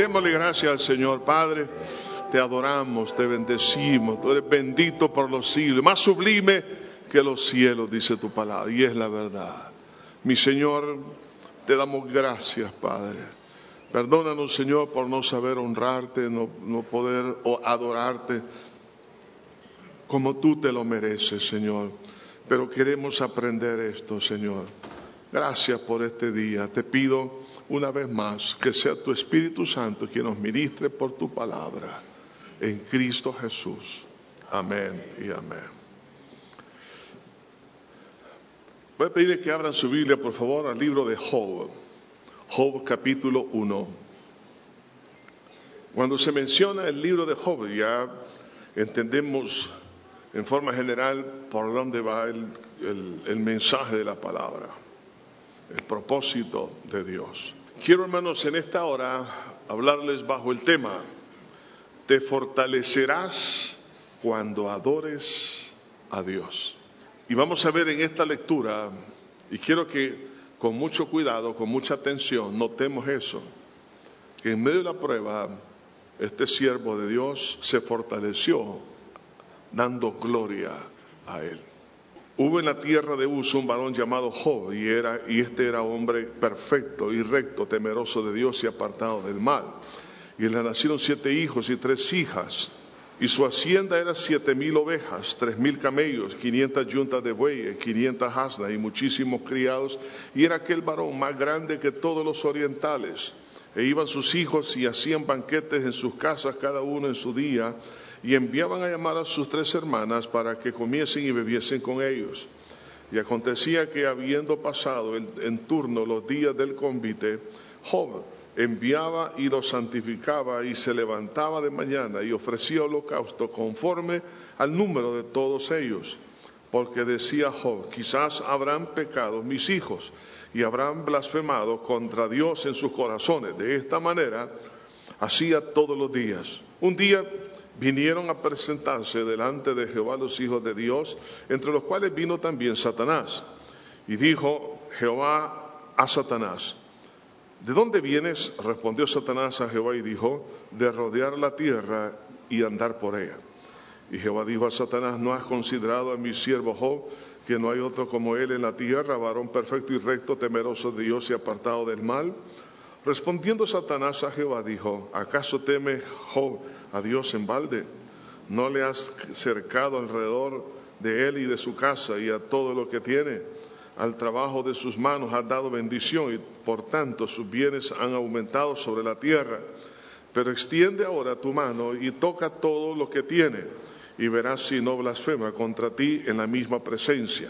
Démosle gracias al Señor, Padre. Te adoramos, te bendecimos. Tú eres bendito por los siglos. Más sublime que los cielos, dice tu palabra. Y es la verdad. Mi Señor, te damos gracias, Padre. Perdónanos, Señor, por no saber honrarte, no, no poder adorarte como tú te lo mereces, Señor. Pero queremos aprender esto, Señor. Gracias por este día. Te pido una vez más que sea tu Espíritu Santo quien nos ministre por tu palabra. En Cristo Jesús. Amén y amén. Voy a pedirle que abran su Biblia, por favor, al libro de Job. Job capítulo 1. Cuando se menciona el libro de Job, ya entendemos en forma general por dónde va el, el mensaje de la palabra, el propósito de Dios. Quiero, hermanos, en esta hora hablarles bajo el tema, te fortalecerás cuando adores a Dios. Y vamos a ver en esta lectura, y quiero que con mucho cuidado, con mucha atención, notemos eso, que en medio de la prueba, este siervo de Dios se fortaleció dando gloria a Él. Hubo en la tierra de Uz un varón llamado Job, y, era, y este era hombre perfecto y recto, temeroso de Dios y apartado del mal. Y le nacieron siete hijos y tres hijas. Y su hacienda era siete mil ovejas, tres mil camellos, quinientas yuntas de bueyes, quinientas asnas y muchísimos criados. Y era aquel varón más grande que todos los orientales. E iban sus hijos y hacían banquetes en sus casas, cada uno en su día y enviaban a llamar a sus tres hermanas para que comiesen y bebiesen con ellos. Y acontecía que habiendo pasado en turno los días del convite, Job enviaba y los santificaba y se levantaba de mañana y ofrecía holocausto conforme al número de todos ellos. Porque decía Job, quizás habrán pecado mis hijos y habrán blasfemado contra Dios en sus corazones. De esta manera hacía todos los días. Un día vinieron a presentarse delante de Jehová los hijos de Dios, entre los cuales vino también Satanás. Y dijo Jehová a Satanás, ¿de dónde vienes? Respondió Satanás a Jehová y dijo, de rodear la tierra y andar por ella. Y Jehová dijo a Satanás, ¿no has considerado a mi siervo Job, que no hay otro como él en la tierra, varón perfecto y recto, temeroso de Dios y apartado del mal? Respondiendo Satanás a Jehová dijo, ¿acaso teme Job a Dios en balde? ¿No le has cercado alrededor de él y de su casa y a todo lo que tiene? Al trabajo de sus manos has dado bendición y por tanto sus bienes han aumentado sobre la tierra. Pero extiende ahora tu mano y toca todo lo que tiene y verás si no blasfema contra ti en la misma presencia.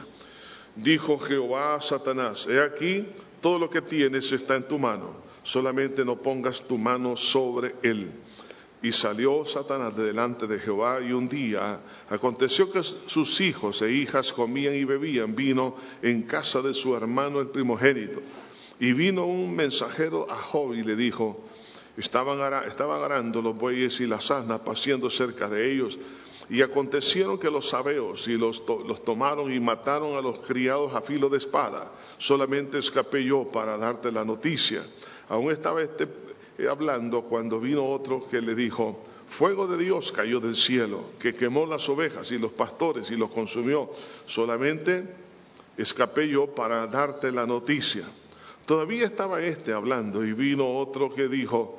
Dijo Jehová a Satanás, he aquí, todo lo que tienes está en tu mano solamente no pongas tu mano sobre él. Y salió Satanás de delante de Jehová y un día aconteció que sus hijos e hijas comían y bebían vino en casa de su hermano el primogénito. Y vino un mensajero a Job y le dijo, estaban, arando los bueyes y las asnas paciendo cerca de ellos. Y acontecieron que los sabeos y los, los, tomaron y mataron a los criados a filo de espada. Solamente escapé yo para darte la noticia. Aún estaba este eh, hablando cuando vino otro que le dijo, fuego de Dios cayó del cielo, que quemó las ovejas y los pastores y los consumió. Solamente escapé yo para darte la noticia. Todavía estaba este hablando y vino otro que dijo,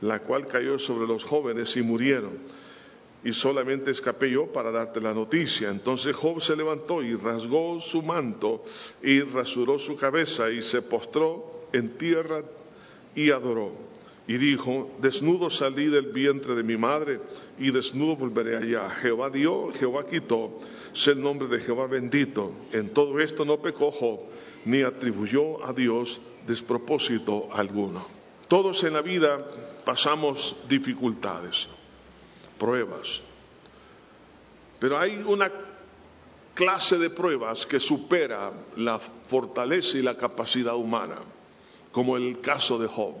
la cual cayó sobre los jóvenes y murieron. Y solamente escapé yo para darte la noticia. Entonces Job se levantó y rasgó su manto y rasuró su cabeza y se postró en tierra y adoró. Y dijo, desnudo salí del vientre de mi madre y desnudo volveré allá. Jehová dio, Jehová quitó, sé el nombre de Jehová bendito. En todo esto no pecó Job, ni atribuyó a Dios despropósito alguno. Todos en la vida pasamos dificultades, pruebas, pero hay una clase de pruebas que supera la fortaleza y la capacidad humana, como el caso de Job.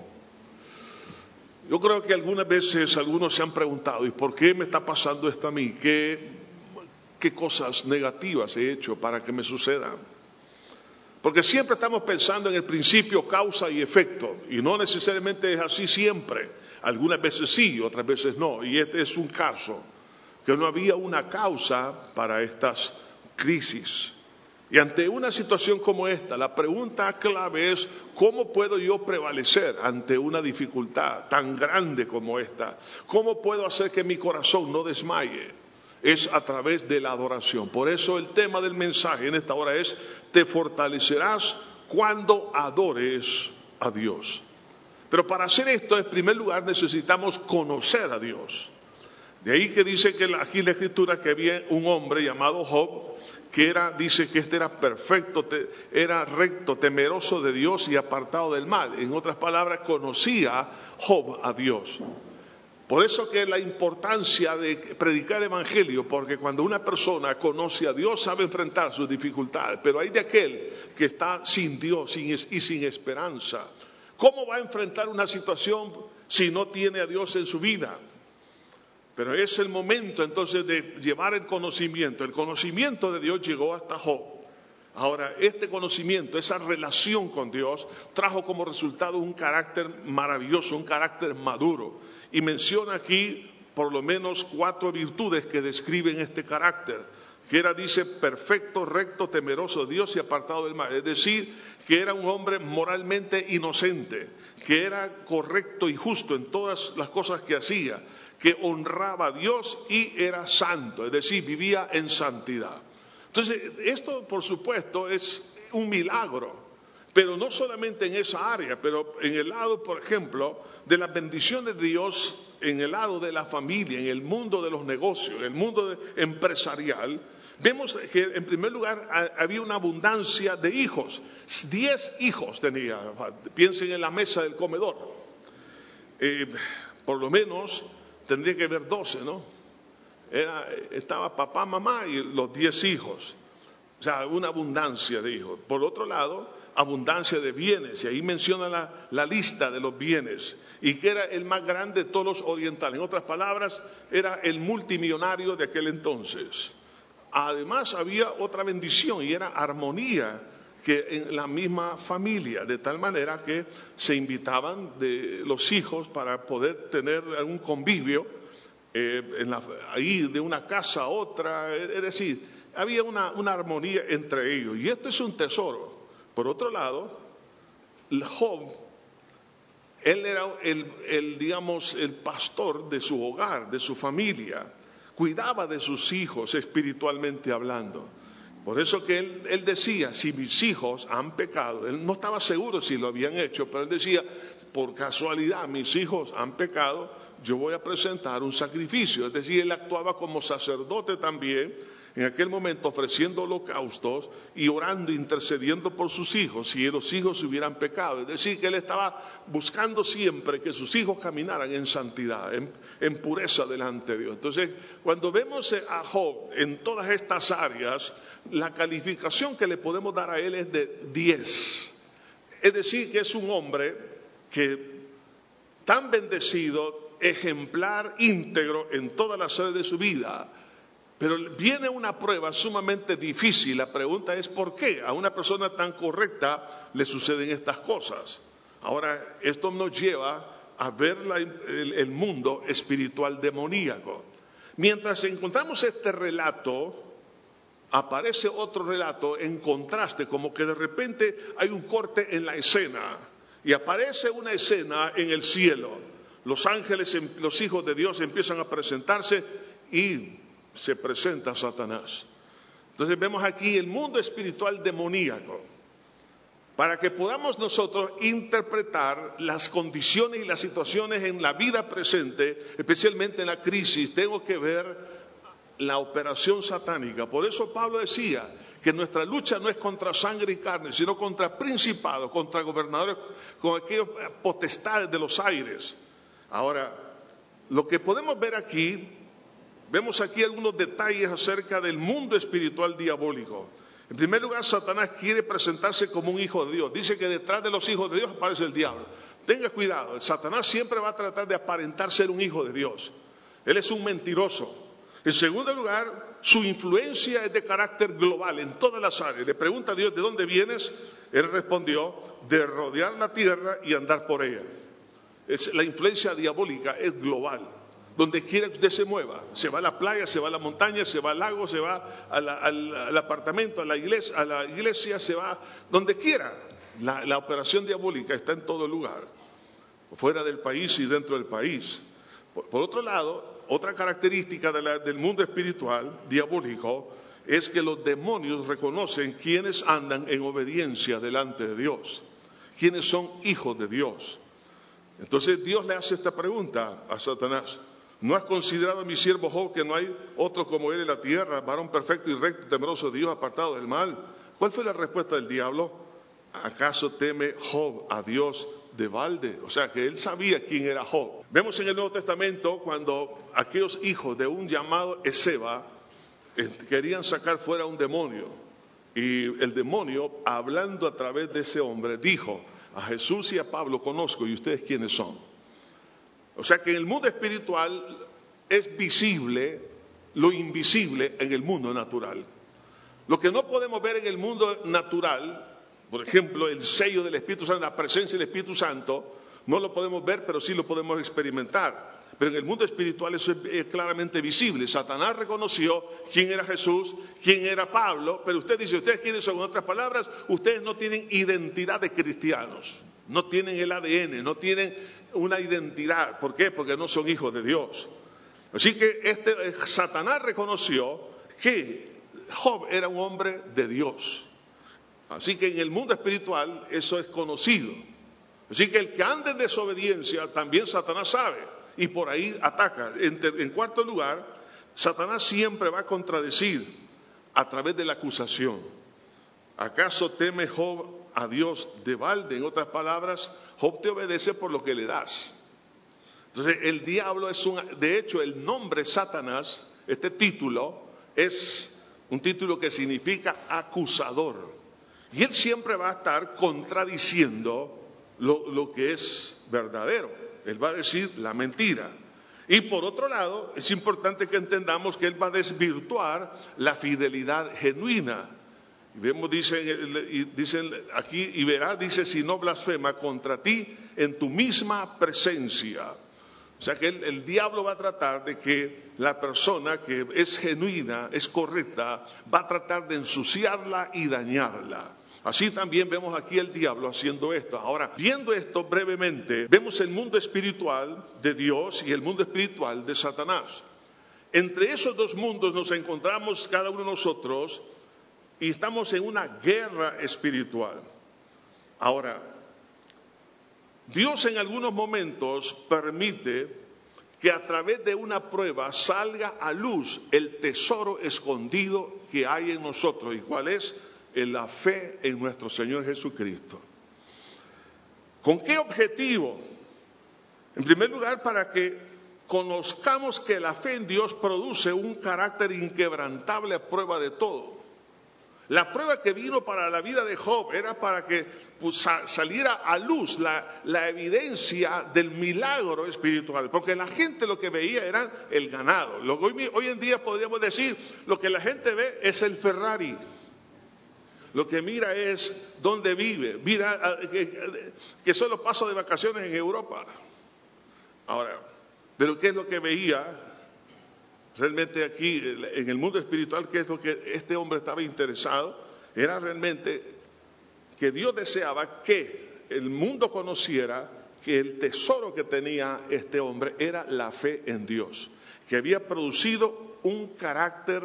Yo creo que algunas veces algunos se han preguntado, ¿y por qué me está pasando esto a mí? ¿Qué, cosas negativas he hecho para que me sucedan? Porque siempre estamos pensando en el principio causa y efecto, y no necesariamente es así siempre. Algunas veces sí, otras veces no. Y este es un caso, que no había una causa para estas crisis. Y ante una situación como esta, la pregunta clave es, ¿cómo puedo yo prevalecer ante una dificultad tan grande como esta? ¿Cómo puedo hacer que mi corazón no desmaye? Es a través de la adoración. Por eso el tema del mensaje en esta hora es, te fortalecerás cuando adores a Dios. Pero para hacer esto, en primer lugar, necesitamos conocer a Dios. De ahí que dice que aquí la escritura que había un hombre llamado Job, que era, dice que este era perfecto, era recto, temeroso de Dios y apartado del mal. En otras palabras, conocía Job a Dios. Por eso que la importancia de predicar el Evangelio, porque cuando una persona conoce a Dios sabe enfrentar sus dificultades, pero hay de aquel que está sin Dios y sin esperanza. ¿Cómo va a enfrentar una situación si no tiene a Dios en su vida? Pero es el momento entonces de llevar el conocimiento. El conocimiento de Dios llegó hasta Job. Ahora, este conocimiento, esa relación con Dios, trajo como resultado un carácter maravilloso, un carácter maduro. Y menciona aquí por lo menos cuatro virtudes que describen este carácter, que era, dice, perfecto, recto, temeroso de Dios y apartado del mal. Es decir, que era un hombre moralmente inocente, que era correcto y justo en todas las cosas que hacía, que honraba a Dios y era santo, es decir, vivía en santidad. Entonces, esto por supuesto es un milagro, pero no solamente en esa área, pero en el lado, por ejemplo, de la bendición de Dios, en el lado de la familia, en el mundo de los negocios, en el mundo empresarial, vemos que en primer lugar había una abundancia de hijos. Diez hijos tenía, piensen en la mesa del comedor. Eh, por lo menos tendría que haber doce, ¿no? Estaba papá, mamá y los diez hijos. O sea, una abundancia de hijos. Por otro lado, abundancia de bienes. Y ahí menciona la, la, lista de los bienes. Y que era el más grande de todos los orientales. En otras palabras, era el multimillonario de aquel entonces. Además, había otra bendición y era armonía que en la misma familia, de tal manera que se invitaban de los hijos para poder tener algún convivio eh, ahí de una casa a otra, es decir, había una, armonía entre ellos. Y esto es un tesoro. Por otro lado, Job, él era el, digamos, el pastor de su hogar, de su familia, cuidaba de sus hijos espiritualmente hablando. Por eso que él, decía, si mis hijos han pecado, él no estaba seguro si lo habían hecho, pero él decía, por casualidad mis hijos han pecado, yo voy a presentar un sacrificio. Es decir, él actuaba como sacerdote también, en aquel momento ofreciendo holocaustos y orando, intercediendo por sus hijos, si los hijos hubieran pecado. Es decir, que él estaba buscando siempre que sus hijos caminaran en santidad, en, en pureza delante de Dios. Entonces, cuando vemos a Job en todas estas áreas, la calificación que le podemos dar a él es de 10. Es decir, que es un hombre que tan bendecido, ejemplar, íntegro en todas las áreas de su vida. Pero viene una prueba sumamente difícil. La pregunta es ¿por qué a una persona tan correcta le suceden estas cosas? Ahora, esto nos lleva a ver el mundo espiritual demoníaco. Mientras encontramos este relato, aparece otro relato en contraste, como que de repente hay un corte en la escena y aparece una escena en el cielo. Los ángeles, em, los hijos de Dios empiezan a presentarse y se presenta Satanás. Entonces vemos aquí el mundo espiritual demoníaco. Para que podamos nosotros interpretar las condiciones y las situaciones en la vida presente, especialmente en la crisis, tengo que ver la operación satánica. Por eso Pablo decía que nuestra lucha no es contra sangre y carne, sino contra principados, contra gobernadores, con aquellos potestades de los aires. Ahora, lo que podemos ver aquí, vemos aquí algunos detalles acerca del mundo espiritual diabólico. En primer lugar, Satanás quiere presentarse como un hijo de Dios. Dice que detrás de los hijos de Dios aparece el diablo. Tenga cuidado, Satanás siempre va a tratar de aparentar ser un hijo de Dios. Él es un mentiroso. En segundo lugar, su influencia es de carácter global en todas las áreas. Le pregunta a Dios, ¿de dónde vienes? Él respondió, de rodear la tierra y andar por ella. La influencia diabólica es global. Donde quiera que usted se mueva, se va a la playa, se va a la montaña, se va al lago, se va al, apartamento, a la, iglesia, a la iglesia, se va donde quiera. La, operación diabólica está en todo lugar, fuera del país y dentro del país. Por, otro lado, otra característica del mundo espiritual diabólico es que los demonios reconocen quienes andan en obediencia delante de Dios, quienes son hijos de Dios. Entonces Dios le hace esta pregunta a Satanás. ¿No has considerado a mi siervo Job que no hay otro como él en la tierra, varón perfecto y recto, temeroso de Dios, apartado del mal? ¿Cuál fue la respuesta del diablo? ¿Acaso teme Job a Dios de balde? O sea que él sabía quién era Job. Vemos en el Nuevo Testamento cuando aquellos hijos de un llamado Ezeba eh, querían sacar fuera un demonio. Y el demonio, hablando a través de ese hombre, dijo, a Jesús y a Pablo conozco y ustedes quiénes son. O sea que en el mundo espiritual es visible lo invisible en el mundo natural. Lo que no podemos ver en el mundo natural, por ejemplo, el sello del Espíritu Santo, la presencia del Espíritu Santo, no lo podemos ver, pero sí lo podemos experimentar. Pero en el mundo espiritual eso es claramente visible. Satanás reconoció quién era Jesús, quién era Pablo, pero usted dice, ¿ustedes quiénes son? En otras palabras, ustedes no tienen identidad de cristianos, no tienen el ADN, no tienen una identidad. ¿Por qué? Porque no son hijos de Dios. Así que este, eh, Satanás reconoció que Job era un hombre de Dios. Así que en el mundo espiritual eso es conocido. Así que el que anda en desobediencia también Satanás sabe y por ahí ataca. En, cuarto lugar, Satanás siempre va a contradecir a través de la acusación. ¿Acaso teme Job a Dios de balde? En otras palabras, Job te obedece por lo que le das. Entonces, el diablo es un, de hecho, el nombre Satanás, este título, es un título que significa acusador. Y él siempre va a estar contradiciendo lo, que es verdadero. Él va a decir la mentira. Y por otro lado, es importante que entendamos que Él va a desvirtuar la fidelidad genuina. Y vemos, dicen, dicen aquí, y verá, dice, si no blasfema contra ti en tu misma presencia. O sea que el, diablo va a tratar de que la persona que es genuina, es correcta, va a tratar de ensuciarla y dañarla. Así también vemos aquí el diablo haciendo esto. Ahora, viendo esto brevemente, vemos el mundo espiritual de Dios y el mundo espiritual de Satanás. Entre esos dos mundos nos encontramos cada uno de nosotros y estamos en una guerra espiritual. Ahora, Dios en algunos momentos permite que a través de una prueba salga a luz el tesoro escondido que hay en nosotros. ¿Y cuál es? En la fe en nuestro Señor Jesucristo. ¿Con qué objetivo? En primer lugar, para que conozcamos que la fe en Dios produce un carácter inquebrantable a prueba de todo. La prueba que vino para la vida de Job era para que pues, saliera a luz la, evidencia del milagro espiritual, porque la gente lo que veía era el ganado. hoy, en día podríamos decir, lo que la gente ve es el Ferrari. Lo que mira es dónde vive, mira ah, que, que solo pasa de vacaciones en Europa. Ahora, pero ¿qué es lo que veía Realmente aquí, en el mundo espiritual, que es lo que este hombre estaba interesado, era realmente que Dios deseaba que el mundo conociera que el tesoro que tenía este hombre era la fe en Dios, que había producido un carácter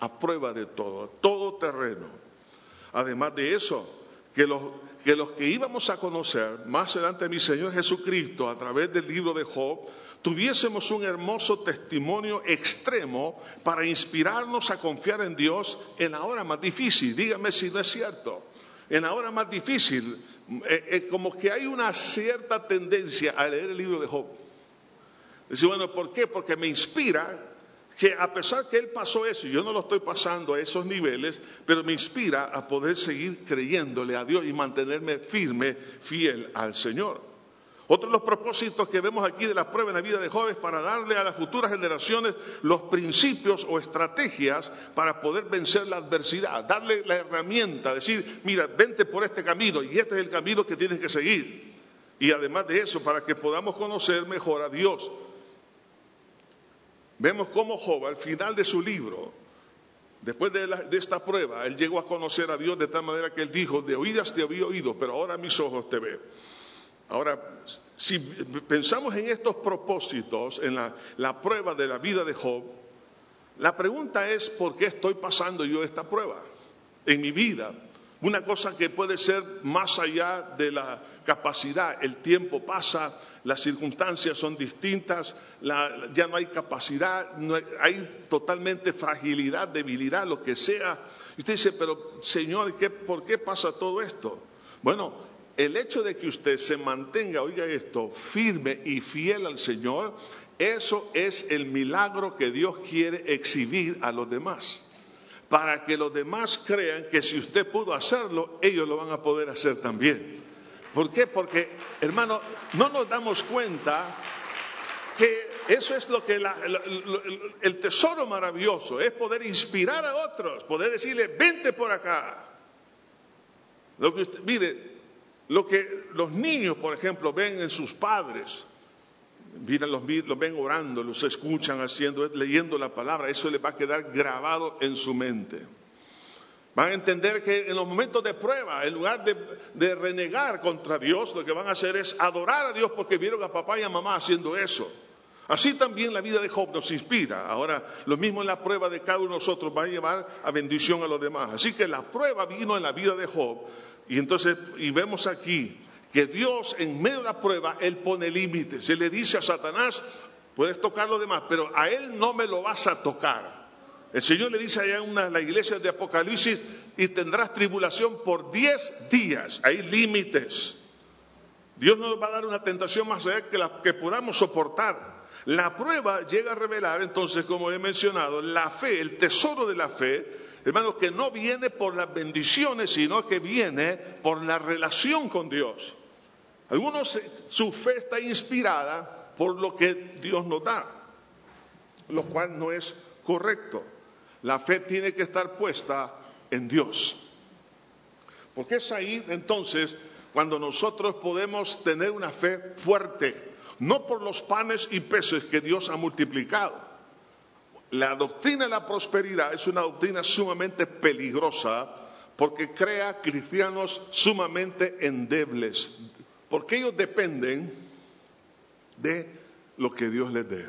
a prueba de todo, todo terreno. Además de eso, que los, que íbamos a conocer más adelante a mi Señor Jesucristo a través del libro de Job, tuviésemos un hermoso testimonio extremo para inspirarnos a confiar en Dios en la hora más difícil. Dígame si no es cierto. En la hora más difícil, eh, eh, como que hay una cierta tendencia a leer el libro de Job. Dice, bueno, ¿por qué? Porque me inspira que a pesar que él pasó eso, yo no lo estoy pasando a esos niveles, pero me inspira a poder seguir creyéndole a Dios y mantenerme firme, fiel al Señor. Otro de los propósitos que vemos aquí de la prueba en la vida de jóvenes para darle a las futuras generaciones los principios o estrategias para poder vencer la adversidad, darle la herramienta, decir, mira, vente por este camino y este es el camino que tienes que seguir. Y además de eso, para que podamos conocer mejor a Dios. Vemos cómo Job, al final de su libro, después de, esta prueba, él llegó a conocer a Dios de tal manera que él dijo, de oídas te había oído, pero ahora mis ojos te ven. Ahora, si pensamos en estos propósitos, en la, prueba de la vida de Job, la pregunta es, ¿por qué estoy pasando yo esta prueba en mi vida? Una cosa que puede ser más allá de la capacidad, el tiempo pasa, las circunstancias son distintas, ya no hay capacidad, hay, totalmente fragilidad, debilidad, lo que sea. Y usted dice, pero Señor, ¿por qué pasa todo esto? Bueno, el hecho de que usted se mantenga, oiga esto, firme y fiel al Señor, eso es el milagro que Dios quiere exhibir a los demás. Para que los demás crean que si usted pudo hacerlo, ellos lo van a poder hacer también. ¿Por qué? Porque, hermano, no nos damos cuenta que eso es lo que el tesoro maravilloso es poder inspirar a otros, poder decirle, vente por acá. Lo que usted, mire, lo que los niños, por ejemplo, ven en sus padres, los, los ven orando, los escuchan haciendo, leyendo la palabra, eso les va a quedar grabado en su mente. Van a entender que en los momentos de prueba, en lugar de, renegar contra Dios, lo que van a hacer es adorar a Dios porque vieron a papá y a mamá haciendo eso. Así también la vida de Job nos inspira. Ahora, lo mismo en la prueba de cada uno de nosotros va a llevar a bendición a los demás. Así que la prueba vino en la vida de Job y entonces, y vemos aquí que Dios en medio de la prueba, Él pone límites. Se le dice a Satanás, puedes tocar lo demás, pero a Él no me lo vas a tocar. El Señor le dice allá en una, la iglesia de Apocalipsis, y tendrás tribulación por diez días. Hay límites. Dios nos va a dar una tentación más allá que la que podamos soportar. La prueba llega a revelar, entonces, como he mencionado, la fe, el tesoro de la fe, hermanos, que no viene por las bendiciones, sino que viene por la relación con Dios. Algunos, su fe está inspirada por lo que Dios nos da, lo cual no es correcto. La fe tiene que estar puesta en Dios. Porque es ahí entonces cuando nosotros podemos tener una fe fuerte, no por los panes y peces que Dios ha multiplicado la doctrina de la prosperidad es una doctrina sumamente peligrosa porque crea cristianos sumamente endebles, porque ellos dependen de lo que Dios les dé.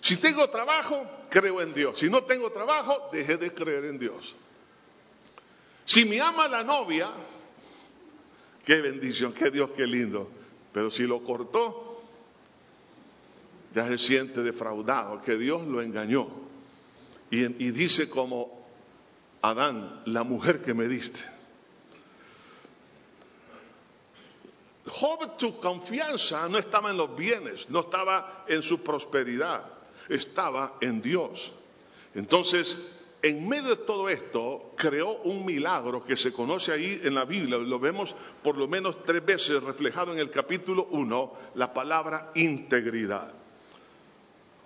Si tengo trabajo, creo en Dios. Si no tengo trabajo, deje de creer en Dios. Si me ama la novia, qué bendición, qué Dios, qué lindo. Pero si lo cortó, ya se siente defraudado, que Dios lo engañó. Y, dice como Adán, la mujer que me diste. Job, tu confianza no estaba en los bienes, no estaba en su prosperidad, estaba en Dios. Entonces, en medio de todo esto, creó un milagro que se conoce ahí en la Biblia, lo vemos por lo menos tres veces reflejado en el capítulo 1, la palabra integridad.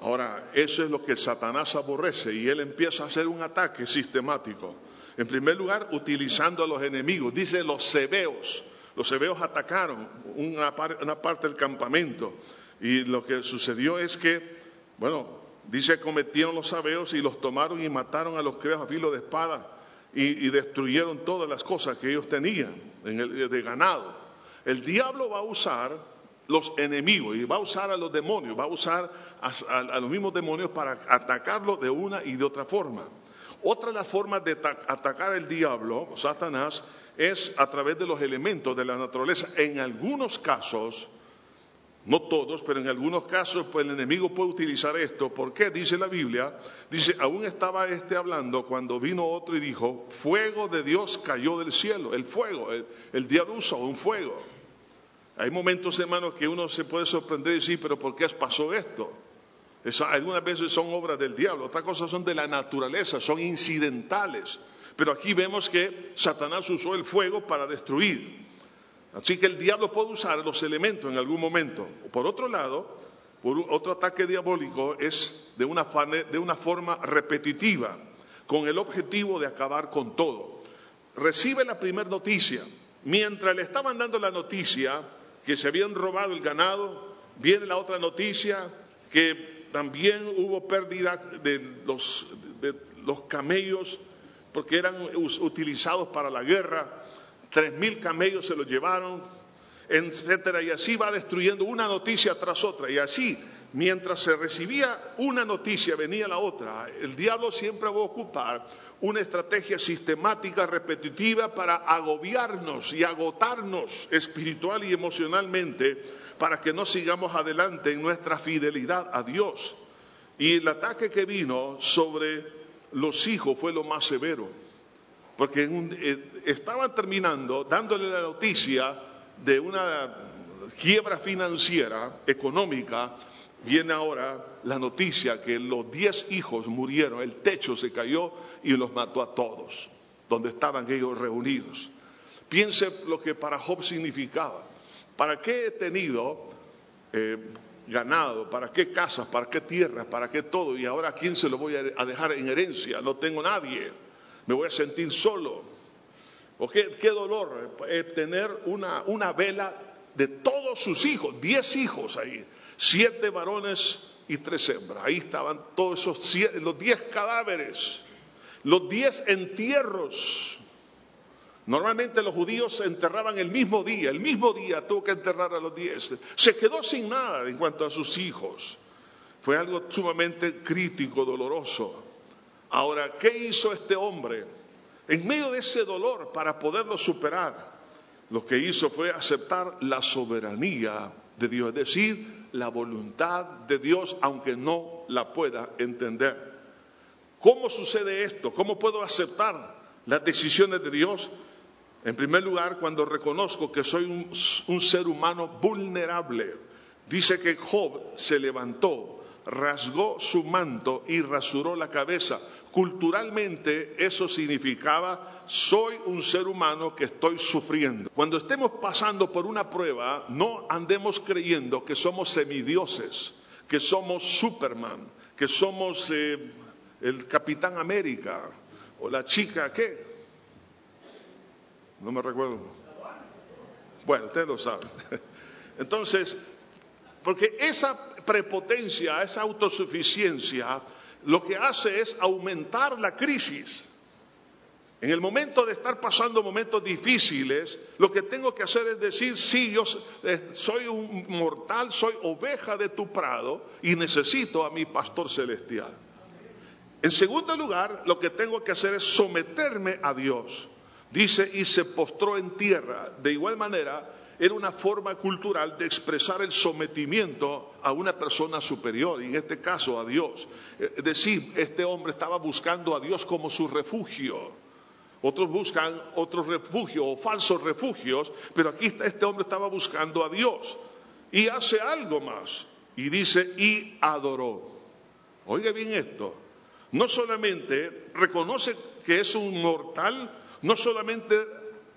Ahora, eso es lo que Satanás aborrece y él empieza a hacer un ataque sistemático. En primer lugar, utilizando a los enemigos. Dice los sebeos. Los sebeos atacaron una, parte del campamento y lo que sucedió es que, bueno, dice cometieron los sabeos y los tomaron y mataron a los creos a filo de espada y, destruyeron todas las cosas que ellos tenían de ganado. El diablo va a usar los enemigos y va a usar a los demonios, va a usar a, los mismos demonios para atacarlo de una y de otra forma. Otra de las formas de atacar al diablo, Satanás, es a través de los elementos de la naturaleza. En algunos casos, No todos, pero en algunos casos pues el enemigo puede utilizar esto. ¿Por qué? Dice la Biblia, dice, aún estaba este hablando cuando vino otro y dijo, fuego de Dios cayó del cielo, el fuego, el, diablo usa un fuego. Hay momentos, hermanos, que uno se puede sorprender y decir, pero ¿por qué pasó esto? algunas veces son obras del diablo, otras cosas son de la naturaleza, son incidentales. Pero aquí vemos que Satanás usó el fuego para destruir. Así que el diablo puede usar los elementos en algún momento. Por otro lado, otro ataque diabólico es de una, forma repetitiva, con el objetivo de acabar con todo. Recibe la primera noticia. Mientras le estaban dando la noticia que se habían robado el ganado, viene la otra noticia que también hubo pérdida de los camellos porque eran utilizados para la guerra tres mil camellos se los llevaron, etcétera, y así va destruyendo una noticia tras otra, y así, mientras se recibía una noticia, venía la otra. El diablo siempre va a ocupar una estrategia sistemática, repetitiva, para agobiarnos y agotarnos espiritual y emocionalmente, para que no sigamos adelante en nuestra fidelidad a Dios. Y el ataque que vino sobre los hijos fue lo más severo porque eh, estaban terminando dándole la noticia de una quiebra financiera, económica, viene ahora la noticia que los diez hijos murieron, el techo se cayó y los mató a todos, donde estaban ellos reunidos. Piense lo que para Job significaba. ¿Para qué he tenido eh, ganado? ¿Para qué casas? ¿Para qué tierras? ¿Para qué todo? Y ahora a quién se lo voy a dejar en herencia? No tengo nadie me voy a sentir solo. ¿O qué, dolor eh, tener una, vela de todos sus hijos, diez hijos ahí, siete varones y tres hembras. Ahí estaban todos esos los diez cadáveres, los diez entierros. Normalmente los judíos enterraban el mismo día, el mismo día tuvo que enterrar a los diez. Se quedó sin nada en cuanto a sus hijos. Fue algo sumamente crítico, doloroso. Ahora, ¿qué hizo este hombre? En medio de ese dolor, para poderlo superar, lo que hizo fue aceptar la soberanía de Dios, es decir, la voluntad de Dios, aunque no la pueda entender. ¿Cómo sucede esto? ¿Cómo puedo aceptar las decisiones de Dios? En primer lugar, cuando reconozco que soy un, un ser humano vulnerable. Dice que Job se levantó rasgó su manto y rasuró la cabeza. Culturalmente eso significaba, soy un ser humano que estoy sufriendo. Cuando estemos pasando por una prueba, no andemos creyendo que somos semidioses, que somos Superman, que somos eh, el Capitán América o la chica, ¿qué? No me recuerdo. Bueno, ustedes lo saben. Entonces, porque esa prepotencia, esa autosuficiencia, lo que hace es aumentar la crisis. En el momento de estar pasando momentos difíciles, lo que tengo que hacer es decir, sí, yo eh, soy un mortal, soy oveja de tu prado y necesito a mi pastor celestial. En segundo lugar, lo que tengo que hacer es someterme a Dios. Dice, y se postró en tierra. De igual manera, era una forma cultural de expresar el sometimiento a una persona superior, y en este caso a Dios. Es decir, este hombre estaba buscando a Dios como su refugio. Otros buscan otros refugios o falsos refugios, pero aquí este hombre estaba buscando a Dios. Y hace algo más. Y dice, y adoró. Oiga bien esto. No solamente reconoce que es un mortal, no solamente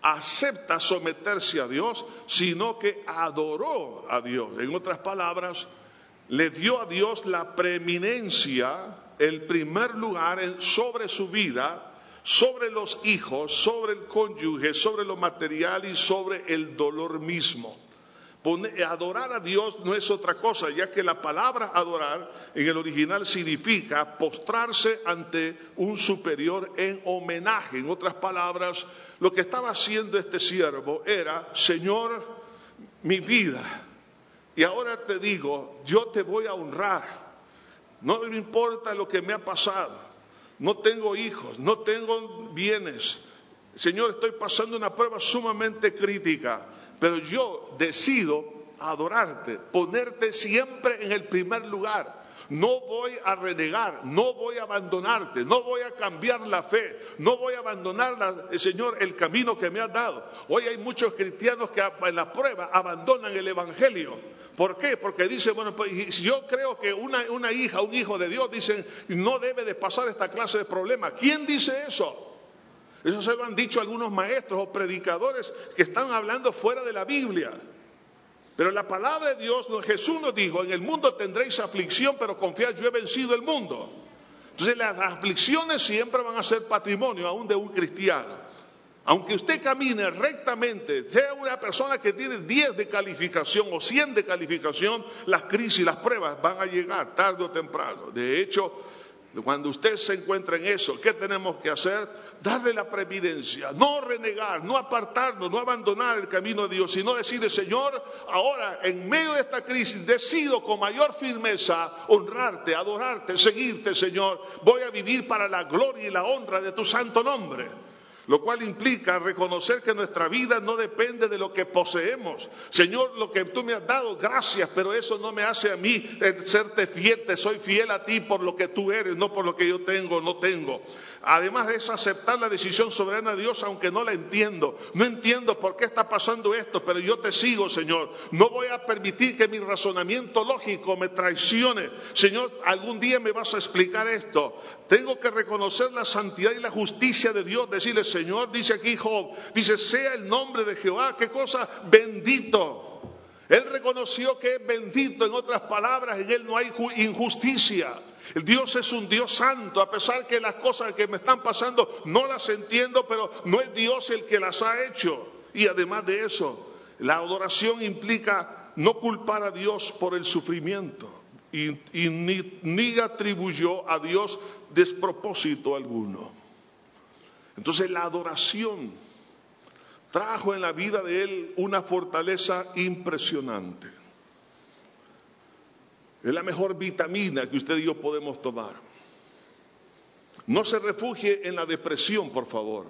acepta someterse a Dios, sino que adoró a Dios. En otras palabras, le dio a Dios la preeminencia, el primer lugar sobre su vida, sobre los hijos, sobre el cónyuge, sobre lo material y sobre el dolor mismo. Adorar a Dios no es otra cosa, ya que la palabra adorar en el original significa postrarse ante un superior en homenaje. En otras palabras, lo que estaba haciendo este siervo era, Señor, mi vida, y ahora te digo, yo te voy a honrar. No me importa lo que me ha pasado. No tengo hijos, no tengo bienes. Señor, estoy pasando una prueba sumamente crítica, pero yo decido adorarte, ponerte siempre en el primer lugar. No voy a renegar, no voy a abandonarte, no voy a cambiar la fe, no voy a abandonar, Señor, el camino que me has dado. Hoy hay muchos cristianos que en la prueba abandonan el Evangelio. ¿Por qué? Porque dice, bueno, pues yo creo que una, hija, un hijo de Dios, dicen, no debe de pasar esta clase de problemas. ¿Quién dice eso? Eso se lo han dicho algunos maestros o predicadores que están hablando fuera de la Biblia. Pero la palabra de Dios, Jesús nos dijo, en el mundo tendréis aflicción, pero confiad, yo he vencido el mundo. Entonces las aflicciones siempre van a ser patrimonio aún de un cristiano. Aunque usted camine rectamente, sea una persona que tiene 10 de calificación o 100 de calificación, las crisis, las pruebas van a llegar tarde o temprano. De hecho, cuando usted se encuentra en eso, ¿qué tenemos que hacer? Darle la previdencia, no renegar, no apartarnos, no abandonar el camino de Dios, sino decirle, Señor, ahora en medio de esta crisis decido con mayor firmeza honrarte, adorarte, seguirte, Señor. Voy a vivir para la gloria y la honra de tu santo nombre lo cual implica reconocer que nuestra vida no depende de lo que poseemos. Señor, lo que tú me has dado, gracias, pero eso no me hace a mí serte fiel, te soy fiel a ti por lo que tú eres, no por lo que yo tengo o no tengo. Además es aceptar la decisión soberana de Dios, aunque no la entiendo. No entiendo por qué está pasando esto, pero yo te sigo, Señor. No voy a permitir que mi razonamiento lógico me traicione. Señor, algún día me vas a explicar esto. Tengo que reconocer la santidad y la justicia de Dios, decirle, Señor, dice aquí Job, dice, sea el nombre de Jehová, qué cosa, bendito. Él reconoció que es bendito, en otras palabras, en Él no hay injusticia. El Dios es un Dios santo, a pesar que las cosas que me están pasando no las entiendo, pero no es Dios el que las ha hecho. Y además de eso, la adoración implica no culpar a Dios por el sufrimiento y, ni, ni atribuyó a Dios despropósito alguno. Entonces la adoración trajo en la vida de él una fortaleza impresionante. Es la mejor vitamina que usted y yo podemos tomar. No se refugie en la depresión, por favor.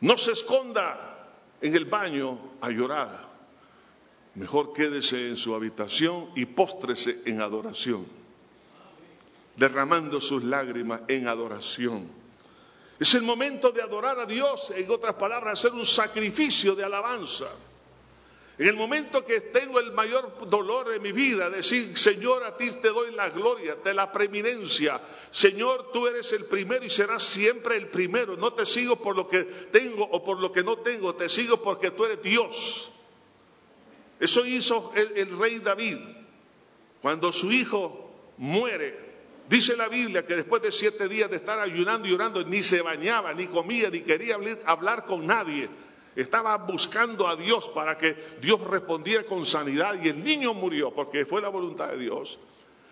No se esconda en el baño a llorar. Mejor quédese en su habitación y póstrese en adoración, derramando sus lágrimas en adoración es el momento de adorar a Dios, en otras palabras, hacer un sacrificio de alabanza. En el momento que tengo el mayor dolor de mi vida, decir, Señor, a ti te doy la gloria, te la preeminencia. Señor, tú eres el primero y serás siempre el primero. No te sigo por lo que tengo o por lo que no tengo, te sigo porque tú eres Dios. Eso hizo el, el rey David. Cuando su hijo muere, Dice la Biblia que después de siete días de estar ayunando y orando, ni se bañaba, ni comía, ni quería hablar con nadie. Estaba buscando a Dios para que Dios respondiera con sanidad y el niño murió porque fue la voluntad de Dios.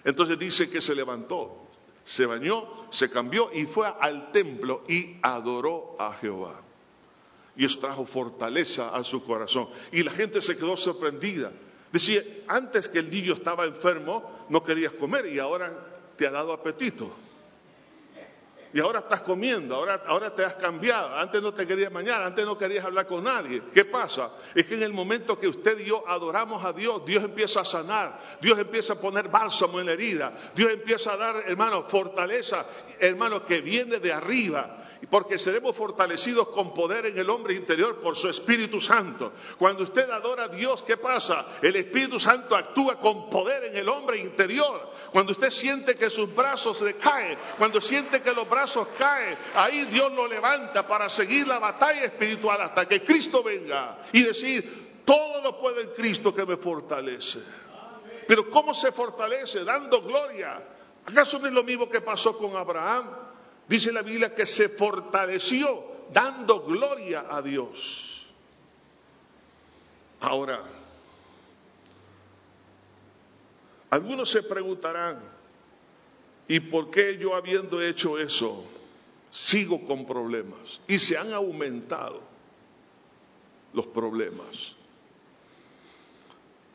Entonces dice que se levantó, se bañó, se cambió y fue al templo y adoró a Jehová. Y eso trajo fortaleza a su corazón. Y la gente se quedó sorprendida. Decía, antes que el niño estaba enfermo, no querías comer y ahora te ha dado apetito. Y ahora estás comiendo, ahora, ahora te has cambiado. Antes no te querías mañana, antes no querías hablar con nadie. ¿Qué pasa? Es que en el momento que usted y yo adoramos a Dios, Dios empieza a sanar, Dios empieza a poner bálsamo en la herida, Dios empieza a dar, hermano, fortaleza, hermano, que viene de arriba porque seremos fortalecidos con poder en el hombre interior por su Espíritu Santo. Cuando usted adora a Dios, ¿qué pasa? El Espíritu Santo actúa con poder en el hombre interior. Cuando usted siente que sus brazos se caen, cuando siente que los brazos caen, ahí Dios lo levanta para seguir la batalla espiritual hasta que Cristo venga y decir, todo lo puedo en Cristo que me fortalece. Pero ¿cómo se fortalece? Dando gloria. ¿Acaso no es lo mismo que pasó con Abraham? Dice la Biblia que se fortaleció dando gloria a Dios. Ahora, algunos se preguntarán, ¿y por qué yo habiendo hecho eso sigo con problemas? Y se han aumentado los problemas.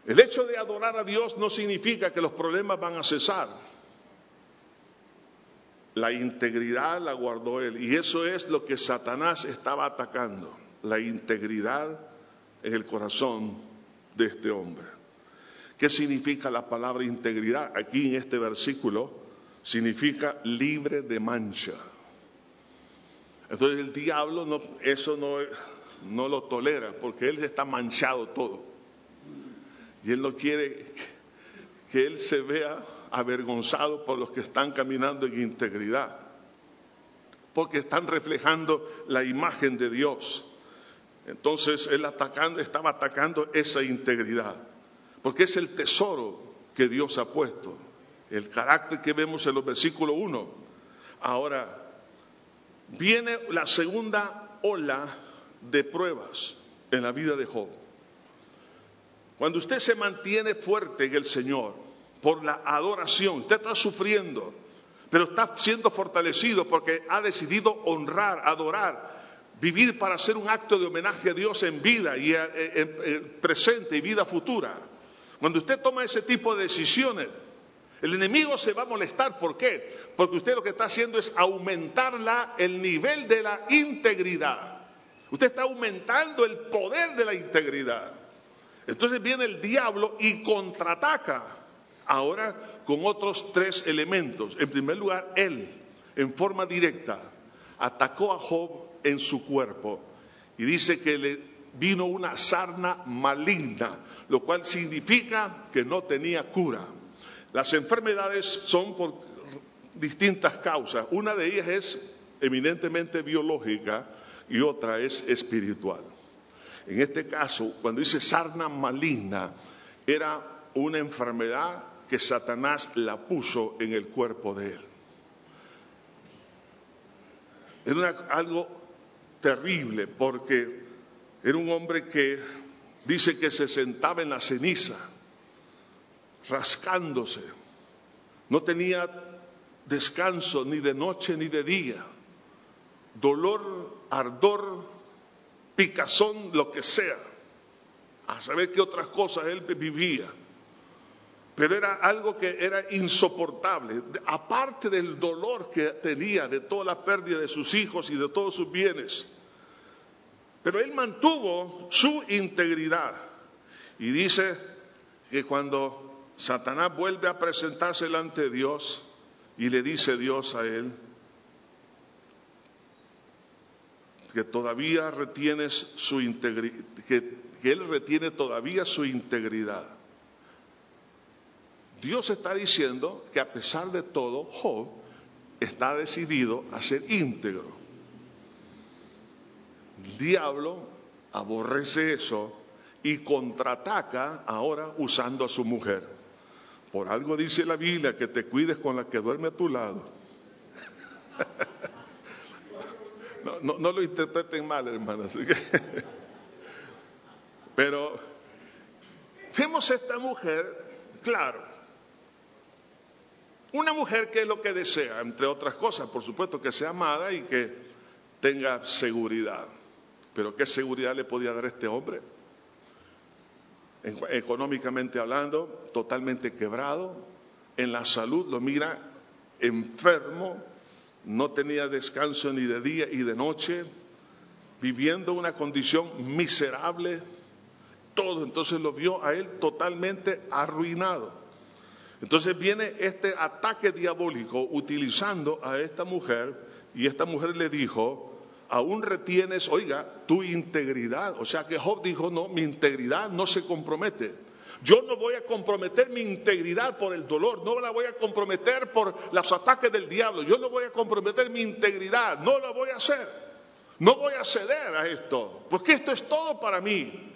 El hecho de adorar a Dios no significa que los problemas van a cesar. La integridad la guardó él. Y eso es lo que Satanás estaba atacando. La integridad en el corazón de este hombre. ¿Qué significa la palabra integridad? Aquí en este versículo significa libre de mancha. Entonces el diablo no, eso no, no lo tolera porque él está manchado todo. Y él no quiere que él se vea avergonzado por los que están caminando en integridad, porque están reflejando la imagen de Dios. Entonces él atacando, estaba atacando esa integridad, porque es el tesoro que Dios ha puesto, el carácter que vemos en los versículos 1. Ahora, viene la segunda ola de pruebas en la vida de Job. Cuando usted se mantiene fuerte en el Señor por la adoración, usted está sufriendo, pero está siendo fortalecido porque ha decidido honrar, adorar, vivir para hacer un acto de homenaje a Dios en vida y en, presente y vida futura. Cuando usted toma ese tipo de decisiones, el enemigo se va a molestar. ¿Por qué? Porque usted lo que está haciendo es aumentar el nivel de la integridad. Usted está aumentando el poder de la integridad. Entonces viene el diablo y contraataca ahora con otros tres elementos. En primer lugar, él, en forma directa, atacó a Job en su cuerpo y dice que le vino una sarna maligna, lo cual significa que no tenía cura. Las enfermedades son por distintas causas. Una de ellas es eminentemente biológica y otra es espiritual. En este caso, cuando dice sarna maligna, era una enfermedad que Satanás la puso en el cuerpo de él. Era algo terrible porque era un hombre que dice que se sentaba en la ceniza, rascándose. No tenía descanso ni de noche ni de día. Dolor, ardor, picazón, lo que sea. A saber qué otras cosas él vivía. Pero era algo que era insoportable. Aparte del dolor que tenía de toda la pérdida de sus hijos y de todos sus bienes. Pero él mantuvo su integridad. Y dice que cuando Satanás vuelve a presentarse delante de Dios y le dice Dios a él, que todavía retienes su integridad, que, él retiene todavía su integridad. Dios está diciendo que a pesar de todo, Job está decidido a ser íntegro. El diablo aborrece eso y contraataca ahora usando a su mujer. Por algo dice la Biblia que te cuides con la que duerme a tu lado. No, lo interpreten mal, hermanos. Pero vemos a esta mujer, claro, una mujer que es lo que desea, entre otras cosas, por supuesto, que sea amada y que tenga seguridad. Pero ¿qué seguridad le podía dar este hombre? Económicamente hablando, totalmente quebrado, en la salud lo mira enfermo, no tenía descanso ni de día y de noche, viviendo una condición miserable, todo. Entonces lo vio a él totalmente arruinado. Entonces viene este ataque diabólico utilizando a esta mujer y esta mujer le dijo, aún retienes, oiga, tu integridad. O sea que Job dijo, no, mi integridad no se compromete. Yo no voy a comprometer mi integridad por el dolor, no la voy a comprometer por los ataques del diablo, yo no voy a comprometer mi integridad, no la voy a hacer. No voy a ceder a esto, porque esto es todo para mí.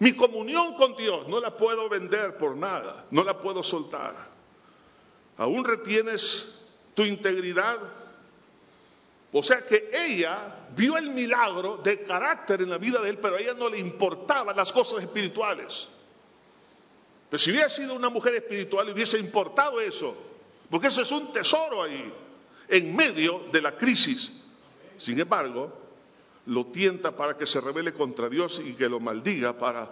Mi comunión con Dios no la puedo vender por nada, no la puedo soltar. ¿Aún retienes tu integridad? O sea que ella vio el milagro de carácter en la vida de él, pero a ella no le importaban las cosas espirituales. Pero si hubiera sido una mujer espiritual, hubiese importado eso, porque eso es un tesoro ahí, en medio de la crisis. Sin embargo, lo tienta para que se revele contra Dios y que lo maldiga para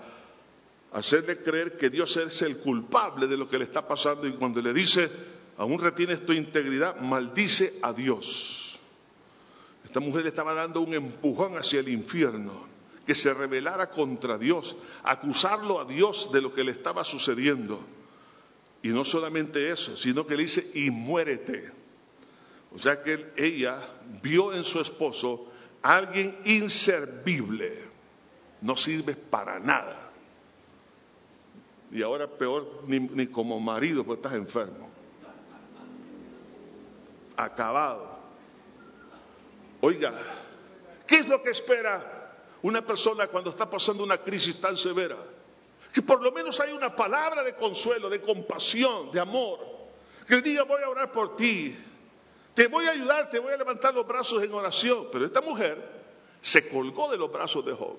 hacerle creer que Dios es el culpable de lo que le está pasando y cuando le dice, aún retienes tu integridad, maldice a Dios. Esta mujer le estaba dando un empujón hacia el infierno. que se rebelara contra Dios, acusarlo a Dios de lo que le estaba sucediendo. Y no solamente eso, sino que le dice, y muérete. O sea que ella vio en su esposo alguien inservible, no sirve para nada. Y ahora peor ni, ni como marido, porque estás enfermo. Acabado. Oiga, ¿qué es lo que espera una persona cuando está pasando una crisis tan severa? Que por lo menos hay una palabra de consuelo, de compasión, de amor. Que diga, voy a orar por ti. Te voy a ayudar, te voy a levantar los brazos en oración. Pero esta mujer se colgó de los brazos de Job.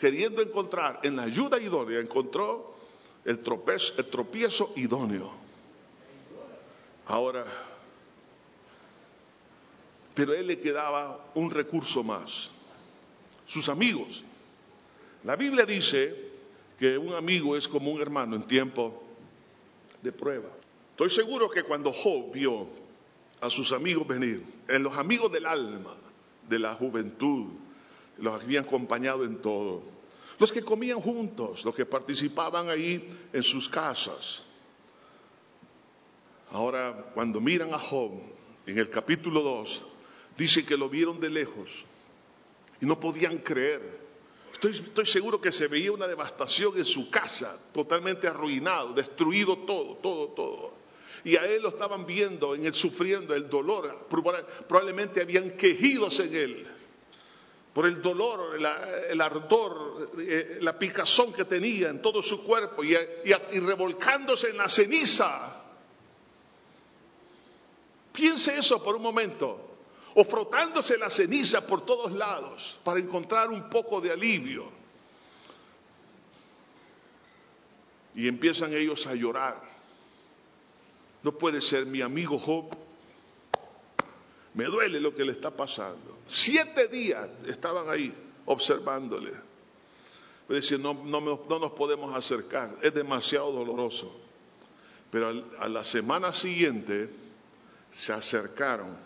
Queriendo encontrar en la ayuda idónea, encontró el, tropiezo, el tropiezo idóneo. Ahora, pero él le quedaba un recurso más, sus amigos. La Biblia dice que un amigo es como un hermano en tiempo de prueba. Estoy seguro que cuando Job vio a sus amigos venir, en los amigos del alma, de la juventud, los habían acompañado en todo, los que comían juntos, los que participaban ahí en sus casas. Ahora, cuando miran a Job, en el capítulo 2, dice que lo vieron de lejos y no podían creer Estoy, seguro que se veía una devastación en su casa, totalmente arruinado, destruido todo, todo, todo. Y a él lo estaban viendo, en él sufriendo el dolor. Probablemente habían quejidos en él por el dolor, el ardor, eh, la picazón que tenía en todo su cuerpo y, y revolcándose en la ceniza. Piense eso por un momento o frotándose la ceniza por todos lados para encontrar un poco de alivio. Y empiezan ellos a llorar. No puede ser mi amigo Job. Me duele lo que le está pasando. Siete días estaban ahí observándole. Me decían, no, no, no, nos podemos acercar, es demasiado doloroso. Pero a la semana siguiente se acercaron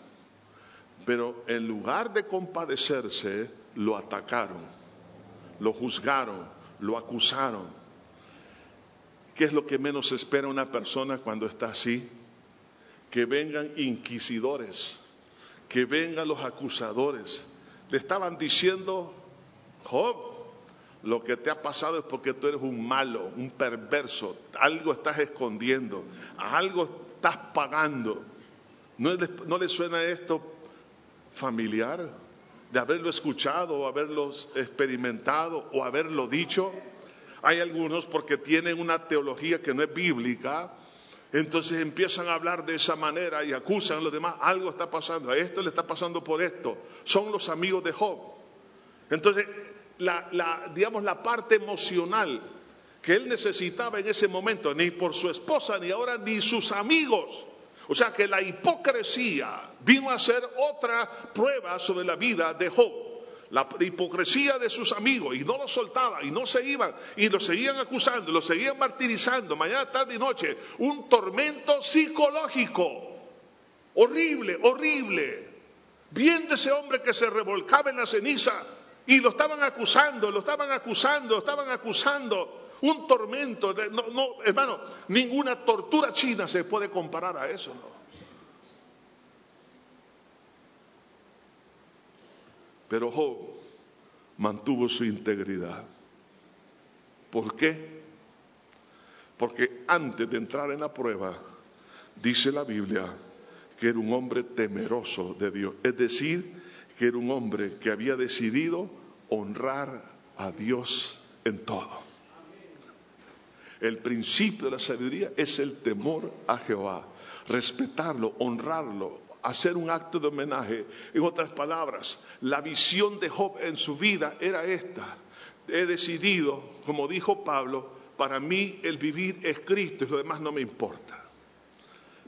pero en lugar de compadecerse, lo atacaron, lo juzgaron, lo acusaron. ¿Qué es lo que menos espera una persona cuando está así? Que vengan inquisidores, que vengan los acusadores. Le estaban diciendo, Job, lo que te ha pasado es porque tú eres un malo, un perverso, algo estás escondiendo, algo estás pagando. ¿No, ¿No le suena esto familiar, de haberlo escuchado o haberlo experimentado o haberlo dicho. Hay algunos porque tienen una teología que no es bíblica, entonces empiezan a hablar de esa manera y acusan a los demás, algo está pasando, a esto le está pasando por esto. Son los amigos de Job. Entonces, la, la, digamos, la parte emocional que él necesitaba en ese momento, ni por su esposa, ni ahora, ni sus amigos, o sea que la hipocresía vino a ser otra prueba sobre la vida de Job. La hipocresía de sus amigos y no lo soltaban y no se iban y lo seguían acusando, lo seguían martirizando mañana, tarde y noche. Un tormento psicológico. Horrible, horrible. Viendo ese hombre que se revolcaba en la ceniza y lo estaban acusando, lo estaban acusando, lo estaban acusando un tormento. No, no, hermano, ninguna tortura china se puede comparar a eso, ¿no? Pero Job mantuvo su integridad. ¿Por qué? Porque antes de entrar en la prueba, dice la Biblia que era un hombre temeroso de Dios. Es decir, que era un hombre que había decidido honrar a Dios en todo. El principio de la sabiduría es el temor a Jehová, respetarlo, honrarlo, hacer un acto de homenaje. En otras palabras, la visión de Job en su vida era esta. He decidido, como dijo Pablo, para mí el vivir es Cristo y lo demás no me importa.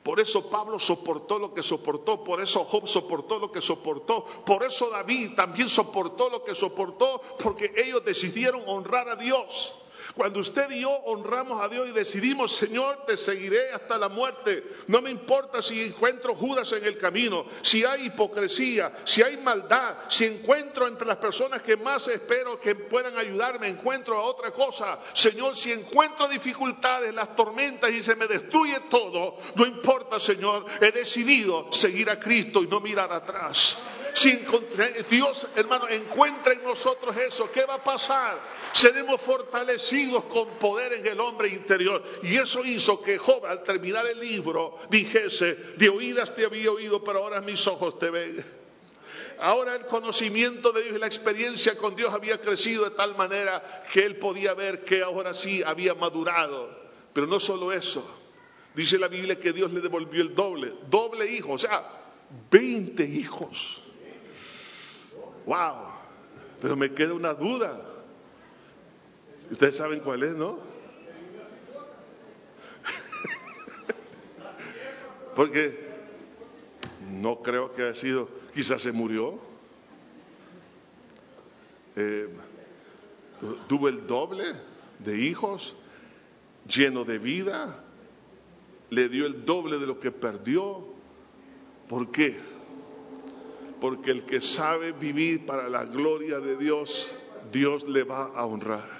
Por eso Pablo soportó lo que soportó, por eso Job soportó lo que soportó, por eso David también soportó lo que soportó, porque ellos decidieron honrar a Dios. Cuando usted y yo honramos a Dios y decidimos, Señor, te seguiré hasta la muerte, no me importa si encuentro Judas en el camino, si hay hipocresía, si hay maldad, si encuentro entre las personas que más espero que puedan ayudarme, encuentro a otra cosa, Señor, si encuentro dificultades, las tormentas y se me destruye todo, no importa, Señor, he decidido seguir a Cristo y no mirar atrás. Si Dios, hermano, encuentra en nosotros eso, ¿qué va a pasar? Seremos fortalecidos con poder en el hombre interior. Y eso hizo que Job, al terminar el libro, dijese, de oídas te había oído, pero ahora mis ojos te ven. Ahora el conocimiento de Dios y la experiencia con Dios había crecido de tal manera que él podía ver que ahora sí había madurado. Pero no solo eso, dice la Biblia que Dios le devolvió el doble, doble hijo, o sea, 20 hijos. Wow, pero me queda una duda. Ustedes saben cuál es, ¿no? Porque no creo que haya sido, quizás se murió. Eh, tuvo el doble de hijos, lleno de vida, le dio el doble de lo que perdió. ¿Por qué? Porque el que sabe vivir para la gloria de Dios, Dios le va a honrar.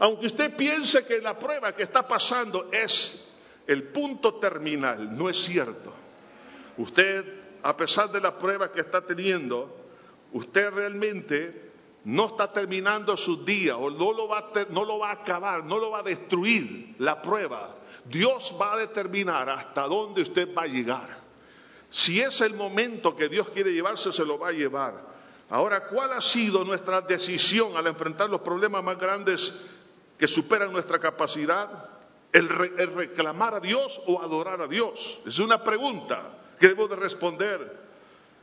Aunque usted piense que la prueba que está pasando es el punto terminal, no es cierto. Usted, a pesar de la prueba que está teniendo, usted realmente no está terminando su día o no lo, va a, no lo va a acabar, no lo va a destruir la prueba. Dios va a determinar hasta dónde usted va a llegar. Si es el momento que Dios quiere llevarse, se lo va a llevar. Ahora, ¿cuál ha sido nuestra decisión al enfrentar los problemas más grandes que superan nuestra capacidad? ¿El, reclamar a Dios o adorar a Dios? Es una pregunta que debo de responder.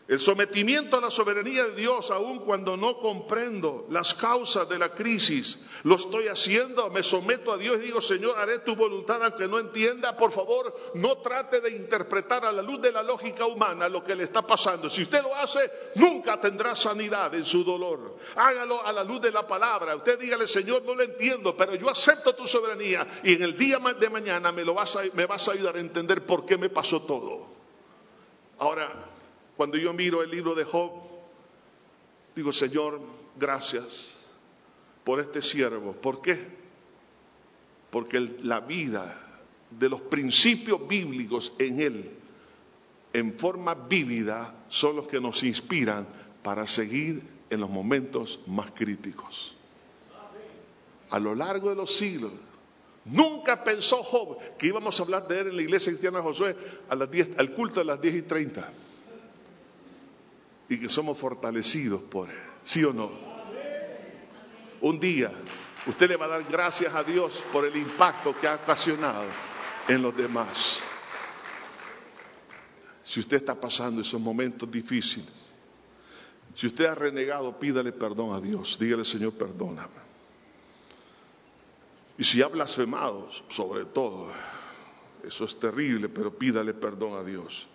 El sometimiento a la soberanía de Dios, aun cuando no comprendo las causas de la crisis, lo estoy haciendo, me someto a Dios y digo, Señor, haré tu voluntad aunque no entienda. Por favor, no trate de interpretar a la luz de la lógica humana lo que le está pasando. Si usted lo hace, nunca tendrá sanidad en su dolor. Hágalo a la luz de la palabra. Usted dígale, Señor, no lo entiendo, pero yo acepto tu soberanía y en el día de mañana me, lo vas, a, me vas a ayudar a entender por qué me pasó todo. Ahora, cuando yo miro el libro de Job, digo, Señor, gracias por este siervo. ¿Por qué? Porque la vida de los principios bíblicos en él, en forma vívida, son los que nos inspiran para seguir en los momentos más críticos. A lo largo de los siglos, nunca pensó Job que íbamos a hablar de él en la iglesia cristiana de Josué al culto de las 10 y 30 y que somos fortalecidos por Él. ¿Sí o no? Un día usted le va a dar gracias a Dios por el impacto que ha ocasionado en los demás. Si usted está pasando esos momentos difíciles, si usted ha renegado, pídale perdón a Dios. Dígale, Señor, perdóname. Y si ha blasfemado, sobre todo, eso es terrible, pero pídale perdón a Dios.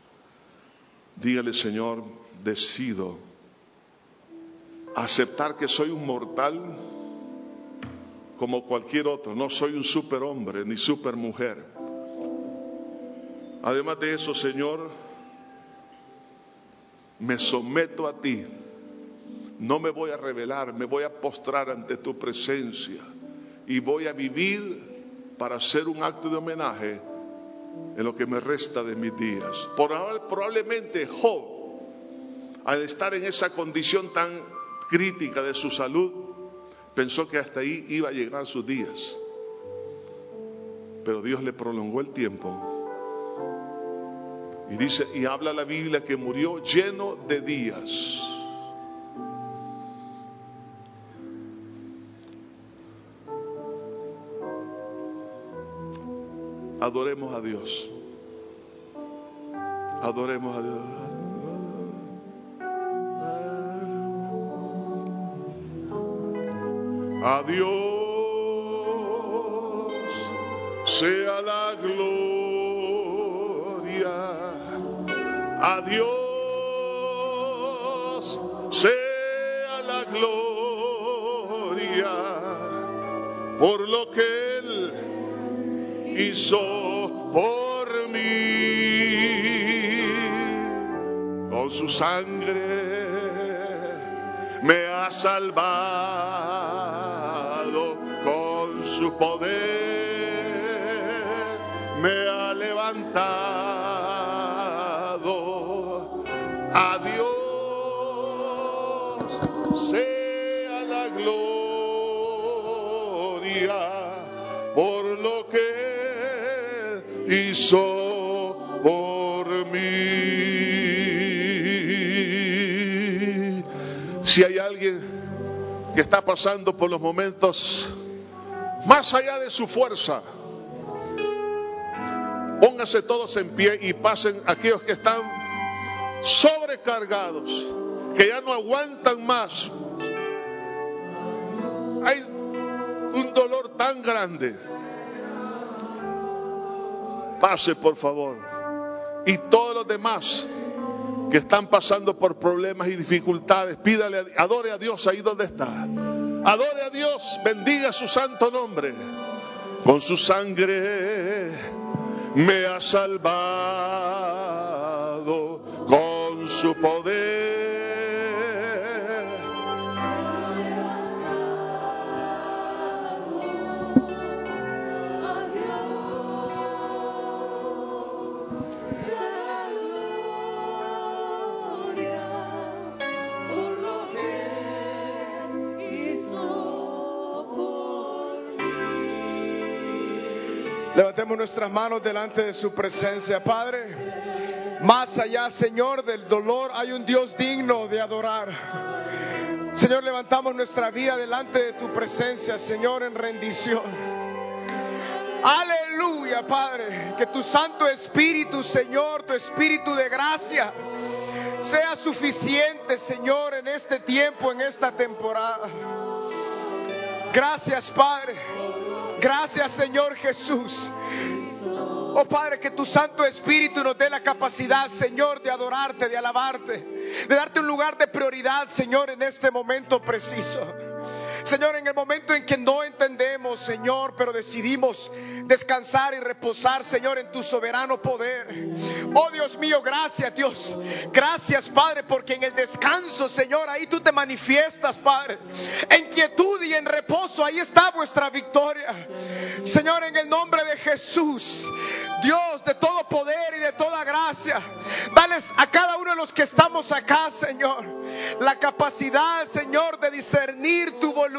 Dígale, Señor, decido aceptar que soy un mortal como cualquier otro, no soy un superhombre ni supermujer. Además de eso, Señor, me someto a ti. No me voy a revelar, me voy a postrar ante tu presencia y voy a vivir para hacer un acto de homenaje en lo que me resta de mis días. Probablemente Job, al estar en esa condición tan crítica de su salud, pensó que hasta ahí iba a llegar sus días. Pero Dios le prolongó el tiempo. Y dice, y habla la Biblia que murió lleno de días. Adoremos a Dios. Adoremos a Dios. A Dios sea la gloria. A Dios sea la gloria por lo que Él hizo Su sangre me ha salvado, con su poder me ha levantado. A Dios sea la gloria por lo que hizo Si hay alguien que está pasando por los momentos más allá de su fuerza, pónganse todos en pie y pasen aquellos que están sobrecargados, que ya no aguantan más. Hay un dolor tan grande. Pase, por favor. Y todos los demás que están pasando por problemas y dificultades, pídale, adore a Dios ahí donde está. Adore a Dios, bendiga su santo nombre. Con su sangre me ha salvado, con su poder Levantemos nuestras manos delante de su presencia, Padre. Más allá, Señor, del dolor, hay un Dios digno de adorar. Señor, levantamos nuestra vida delante de tu presencia, Señor, en rendición. Aleluya, Padre. Que tu Santo Espíritu, Señor, tu Espíritu de gracia, sea suficiente, Señor, en este tiempo, en esta temporada. Gracias, Padre. Gracias, Señor Jesús. Oh Padre, que tu Santo Espíritu nos dé la capacidad, Señor, de adorarte, de alabarte, de darte un lugar de prioridad, Señor, en este momento preciso. Señor, en el momento en que no entendemos, Señor, pero decidimos descansar y reposar, Señor, en tu soberano poder. Oh Dios mío, gracias Dios. Gracias Padre, porque en el descanso, Señor, ahí tú te manifiestas, Padre. En quietud y en reposo, ahí está vuestra victoria. Señor, en el nombre de Jesús, Dios de todo poder y de toda gracia, dales a cada uno de los que estamos acá, Señor, la capacidad, Señor, de discernir tu voluntad.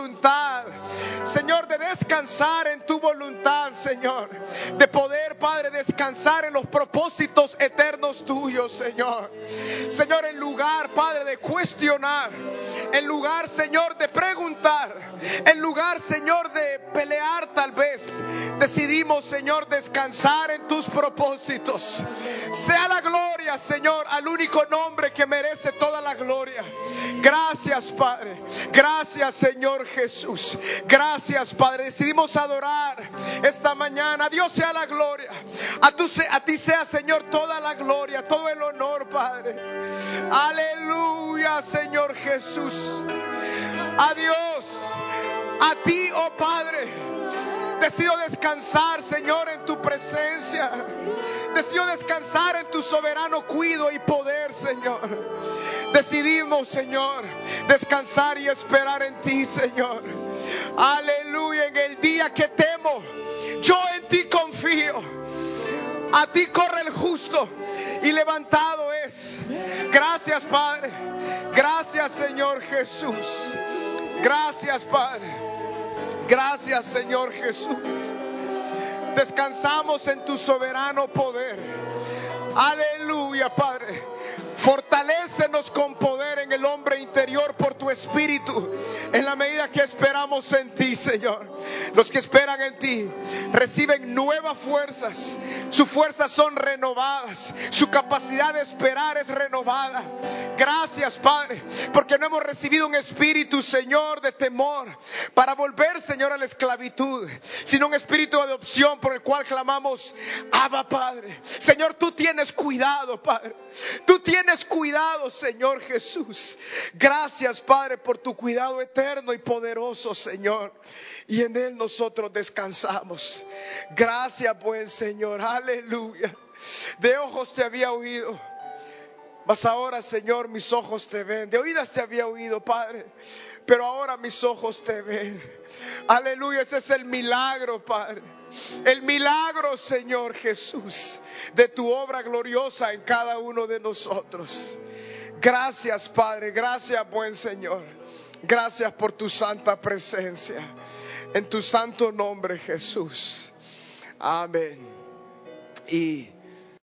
Señor, de descansar en tu voluntad, Señor. De poder, Padre, descansar en los propósitos eternos tuyos, Señor. Señor, en lugar, Padre, de cuestionar. En lugar, Señor, de preguntar. En lugar, Señor, de pelear tal vez. Decidimos, Señor, descansar en tus propósitos. Sea la gloria, Señor, al único nombre que merece toda la gloria. Gracias, Padre. Gracias, Señor Jesús. Gracias, Padre. Decidimos adorar esta mañana. A Dios sea la gloria. A, a ti sea, Señor, toda la gloria, todo el honor, Padre. Aleluya, Señor Jesús. A Dios, a ti, oh Padre. Decido descansar, Señor, en tu presencia. Decido descansar en tu soberano cuido y poder, Señor. Decidimos, Señor, descansar y esperar en ti, Señor. Aleluya, en el día que temo, yo en ti confío. A ti corre el justo y levantado es. Gracias, Padre. Gracias, Señor Jesús. Gracias, Padre. Gracias, Señor Jesús. Descansamos en tu soberano poder. Aleluya, Padre. Fortalécenos con poder en el hombre interior por tu espíritu, en la medida que esperamos en ti, Señor. Los que esperan en ti reciben nuevas fuerzas, sus fuerzas son renovadas, su capacidad de esperar es renovada. Gracias, Padre, porque no hemos recibido un espíritu, Señor, de temor para volver, Señor, a la esclavitud, sino un espíritu de adopción por el cual clamamos, Abba, Padre. Señor, tú tienes cuidado, Padre. Tú tienes cuidado cuidado, Señor Jesús. Gracias, Padre, por tu cuidado eterno y poderoso, Señor. Y en Él nosotros descansamos. Gracias, buen Señor. Aleluya. De ojos te había oído. Mas ahora, Señor, mis ojos te ven. De oídas te había oído, Padre. Pero ahora mis ojos te ven. Aleluya, ese es el milagro, Padre. El milagro, Señor Jesús, de tu obra gloriosa en cada uno de nosotros. Gracias, Padre. Gracias, buen Señor. Gracias por tu santa presencia. En tu santo nombre, Jesús. Amén. Y